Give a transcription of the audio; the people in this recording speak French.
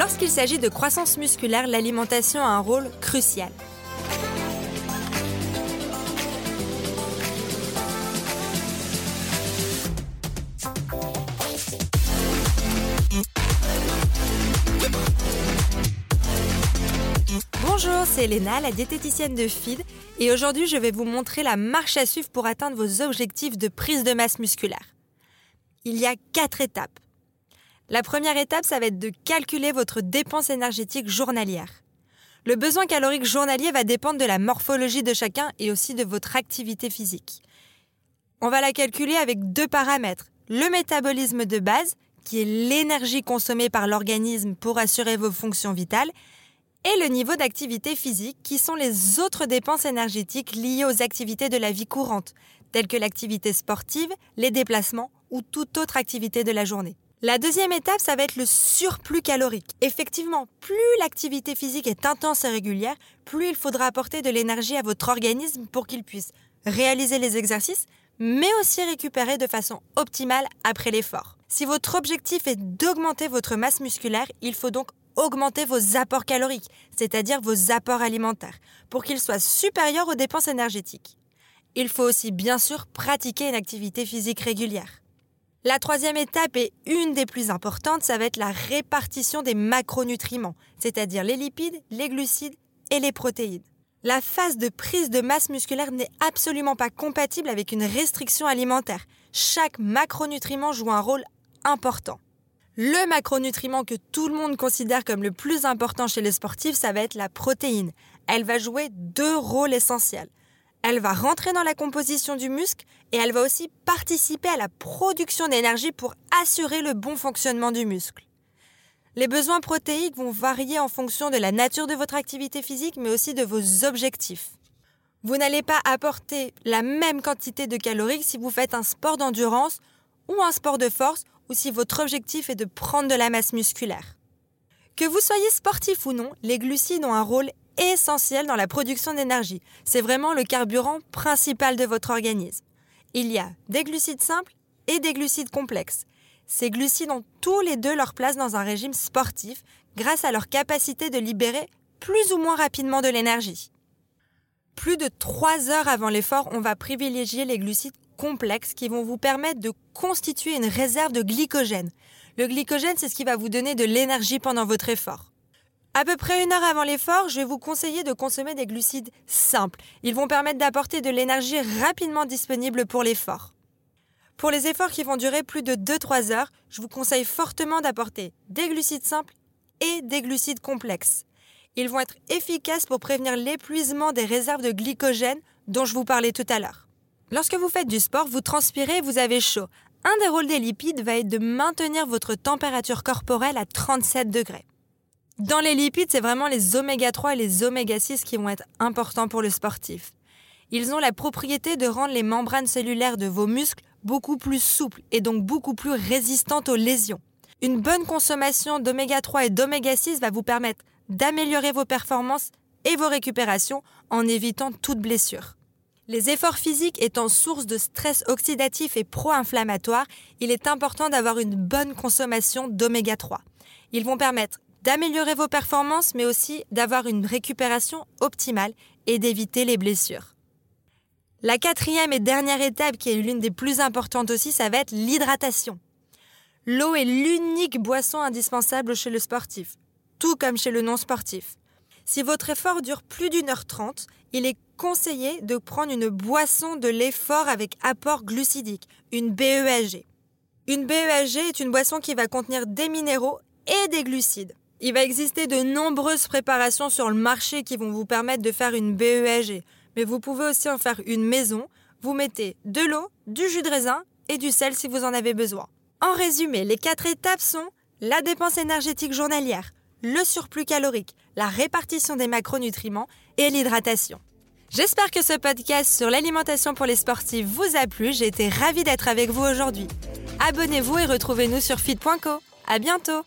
Lorsqu'il s'agit de croissance musculaire, l'alimentation a un rôle crucial. Bonjour, c'est Elena, la diététicienne de FID, et aujourd'hui je vais vous montrer la marche à suivre pour atteindre vos objectifs de prise de masse musculaire. Il y a quatre étapes. La première étape, ça va être de calculer votre dépense énergétique journalière. Le besoin calorique journalier va dépendre de la morphologie de chacun et aussi de votre activité physique. On va la calculer avec deux paramètres. Le métabolisme de base, qui est l'énergie consommée par l'organisme pour assurer vos fonctions vitales, et le niveau d'activité physique, qui sont les autres dépenses énergétiques liées aux activités de la vie courante, telles que l'activité sportive, les déplacements ou toute autre activité de la journée. La deuxième étape, ça va être le surplus calorique. Effectivement, plus l'activité physique est intense et régulière, plus il faudra apporter de l'énergie à votre organisme pour qu'il puisse réaliser les exercices, mais aussi récupérer de façon optimale après l'effort. Si votre objectif est d'augmenter votre masse musculaire, il faut donc augmenter vos apports caloriques, c'est-à-dire vos apports alimentaires, pour qu'ils soient supérieurs aux dépenses énergétiques. Il faut aussi bien sûr pratiquer une activité physique régulière. La troisième étape et une des plus importantes, ça va être la répartition des macronutriments, c'est-à-dire les lipides, les glucides et les protéines. La phase de prise de masse musculaire n'est absolument pas compatible avec une restriction alimentaire. Chaque macronutriment joue un rôle important. Le macronutriment que tout le monde considère comme le plus important chez les sportifs, ça va être la protéine. Elle va jouer deux rôles essentiels. Elle va rentrer dans la composition du muscle et elle va aussi participer à la production d'énergie pour assurer le bon fonctionnement du muscle. Les besoins protéiques vont varier en fonction de la nature de votre activité physique mais aussi de vos objectifs. Vous n'allez pas apporter la même quantité de calories si vous faites un sport d'endurance ou un sport de force ou si votre objectif est de prendre de la masse musculaire. Que vous soyez sportif ou non, les glucides ont un rôle essentiel dans la production d'énergie. C'est vraiment le carburant principal de votre organisme. Il y a des glucides simples et des glucides complexes. Ces glucides ont tous les deux leur place dans un régime sportif grâce à leur capacité de libérer plus ou moins rapidement de l'énergie. Plus de 3 heures avant l'effort, on va privilégier les glucides complexes qui vont vous permettre de constituer une réserve de glycogène. Le glycogène, c'est ce qui va vous donner de l'énergie pendant votre effort. À peu près une heure avant l'effort, je vais vous conseiller de consommer des glucides simples. Ils vont permettre d'apporter de l'énergie rapidement disponible pour l'effort. Pour les efforts qui vont durer plus de 2-3 heures, je vous conseille fortement d'apporter des glucides simples et des glucides complexes. Ils vont être efficaces pour prévenir l'épuisement des réserves de glycogène dont je vous parlais tout à l'heure. Lorsque vous faites du sport, vous transpirez, vous avez chaud. Un des rôles des lipides va être de maintenir votre température corporelle à 37 degrés. Dans les lipides, c'est vraiment les oméga 3 et les oméga 6 qui vont être importants pour le sportif. Ils ont la propriété de rendre les membranes cellulaires de vos muscles beaucoup plus souples et donc beaucoup plus résistantes aux lésions. Une bonne consommation d'oméga 3 et d'oméga 6 va vous permettre d'améliorer vos performances et vos récupérations en évitant toute blessure. Les efforts physiques étant source de stress oxydatif et pro-inflammatoire, il est important d'avoir une bonne consommation d'oméga 3. Ils vont permettre d'améliorer vos performances, mais aussi d'avoir une récupération optimale et d'éviter les blessures. La quatrième et dernière étape, qui est l'une des plus importantes aussi, ça va être l'hydratation. L'eau est l'unique boisson indispensable chez le sportif, tout comme chez le non-sportif. Si votre effort dure plus d'une heure trente, il est conseillé de prendre une boisson de l'effort avec apport glucidique, une BEAG. Une BEAG est une boisson qui va contenir des minéraux et des glucides. Il va exister de nombreuses préparations sur le marché qui vont vous permettre de faire une BEAG, mais vous pouvez aussi en faire une maison. Vous mettez de l'eau, du jus de raisin et du sel si vous en avez besoin. En résumé, les quatre étapes sont la dépense énergétique journalière, le surplus calorique, la répartition des macronutriments et l'hydratation. J'espère que ce podcast sur l'alimentation pour les sportifs vous a plu. J'ai été ravie d'être avec vous aujourd'hui. Abonnez-vous et retrouvez-nous sur feed.co. À bientôt!